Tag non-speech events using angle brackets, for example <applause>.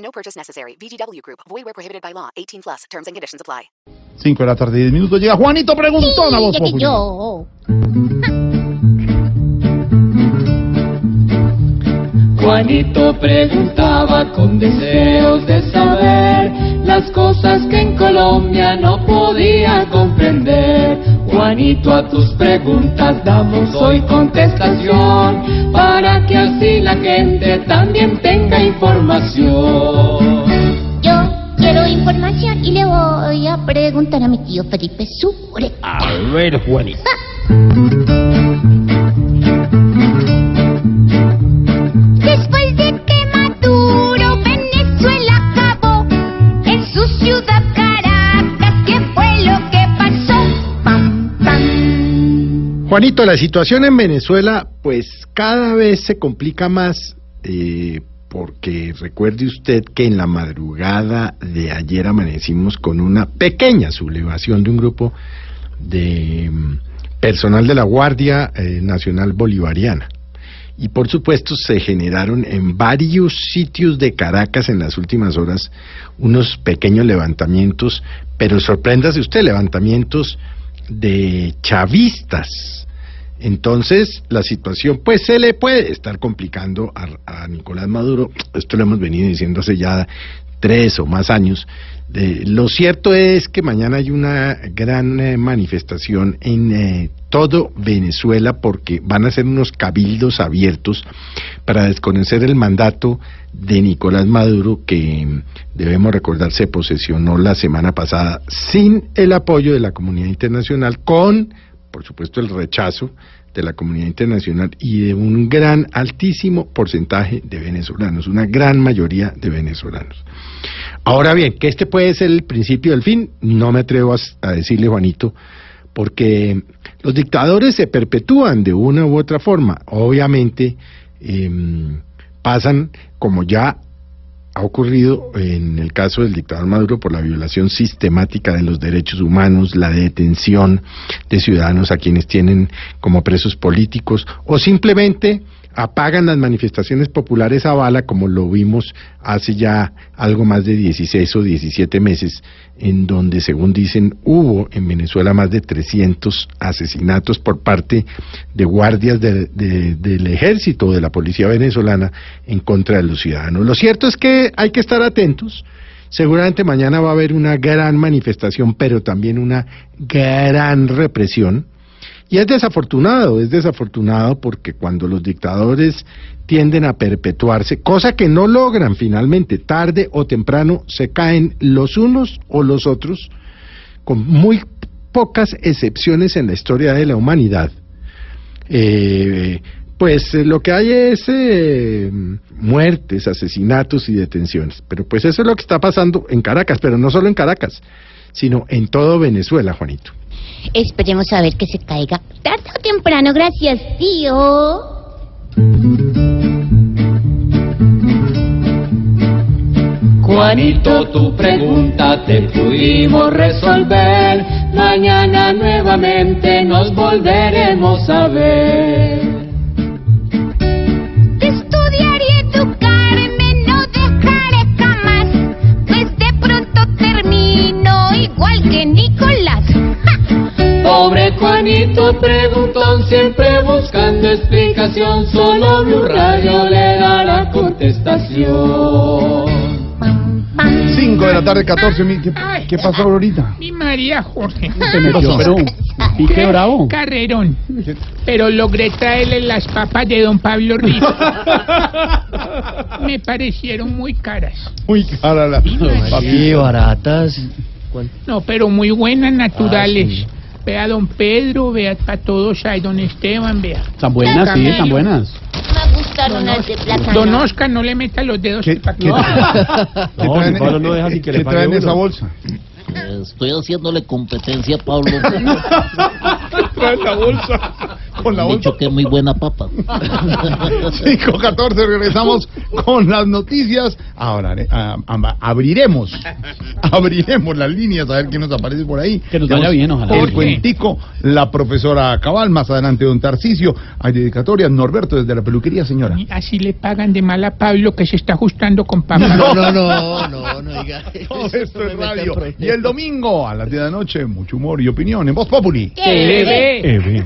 No purchase necessary. VGW Group. Void where prohibited by law. 18 plus. Terms and conditions apply. 5 de la tarde, 10 minutos. Llega Juanito Preguntón a voz llegué Populi. yo. Juanito preguntaba con deseos de saber las cosas que en Colombia no podía comprender. Juanito, a tus preguntas damos hoy contestación para que así la gente también tenga información. Yo quiero información y le voy a preguntar a mi tío Felipe Sure. A ver, Juanito. Después Juanito, la situación en Venezuela, pues cada vez se complica más, eh, porque recuerde usted que en la madrugada de ayer amanecimos con una pequeña sublevación de un grupo de mm, personal de la Guardia eh, Nacional Bolivariana. Y por supuesto se generaron en varios sitios de Caracas en las últimas horas unos pequeños levantamientos, pero sorpréndase usted, levantamientos de chavistas. Entonces, la situación pues se le puede estar complicando a, a Nicolás Maduro. Esto lo hemos venido diciendo hace ya tres o más años. Lo cierto es que mañana hay una gran eh, manifestación en eh, todo Venezuela porque van a ser unos cabildos abiertos para desconocer el mandato de Nicolás Maduro que mm, debemos recordar se posesionó la semana pasada sin el apoyo de la comunidad internacional con por supuesto el rechazo de la comunidad internacional y de un gran altísimo porcentaje de venezolanos, una gran mayoría de venezolanos. Ahora bien, que este puede ser el principio del fin, no me atrevo a, decirle, Juanito, porque los dictadores se perpetúan de una u otra forma. Obviamente em, pasan, como ya ha ocurrido en el caso del dictador Maduro por la violación sistemática de los derechos humanos, la detención de ciudadanos a quienes tienen como presos políticos o simplemente apagan las manifestaciones populares a bala como lo vimos hace ya algo más de 16 o 17 meses en donde según dicen hubo en Venezuela más de 300 asesinatos por parte de guardias de- de- del ejército o de la policía venezolana en contra de los ciudadanos. Lo cierto es que hay que estar atentos. Seguramente mañana va a haber una gran manifestación, pero también una gran represión. Y es desafortunado, es desafortunado porque cuando los dictadores tienden a perpetuarse, cosa que no logran finalmente, tarde o temprano se caen los unos o los otros, con muy pocas excepciones en la historia de la humanidad. Eh, pues eh, lo que hay es eh, muertes, asesinatos y detenciones. Pero pues eso es lo que está pasando en Caracas, pero no solo en Caracas, sino en todo Venezuela, Juanito. Esperemos a ver que se caiga tarde o temprano. Gracias, tío. Juanito, tu pregunta te pudimos resolver. Mañana nuevamente nos volveremos a ver. Juanito preguntón, siempre buscando explicación. Solo Blue Radio le dará contestación. Pam, pam. 5 de la tarde, 14 mil. ¿Qué, qué pasó ahorita? Mi María Jorge. Se metió, pero. Pique bravo. Carrerón. Pero logré traerle las papas de don Pablo Ríos. Me parecieron muy caras. Muy cara la. Papi, baratas. No, pero muy buenas, naturales. Vea don Pedro, vea para todos ahí, don Esteban, vea. Tan buenas, sí, tan buenas. Me gusta carronas de plátano. Don Oscar, no le meta los dedos. ¿Qué, qué- <laughs> No, ¿qué traen, Pablo no deja sin que le ¿qué pague traen en esa bolsa? Estoy haciéndole competencia a Pablo. <laughs> Traen la bolsa. Con la Han bolsa. dicho que es muy buena papa. <laughs> 5.14, regresamos con las noticias. Ahora eh, abriremos, abriremos las líneas a ver qué nos aparece por ahí. Que nos vaya Tenemos bien, ojalá. El ¿Por qué? cuentico, la profesora Cabal, más adelante don Tarcicio. Hay dedicatoria, Norberto desde la peluquería, señora. Y Así le pagan de mal a Pablo que se está ajustando con papá. No, no, no, no, no diga. Todo esto es radio. Y el domingo a las 10 de la noche, mucho humor y opinión en Voz Populi. Ve.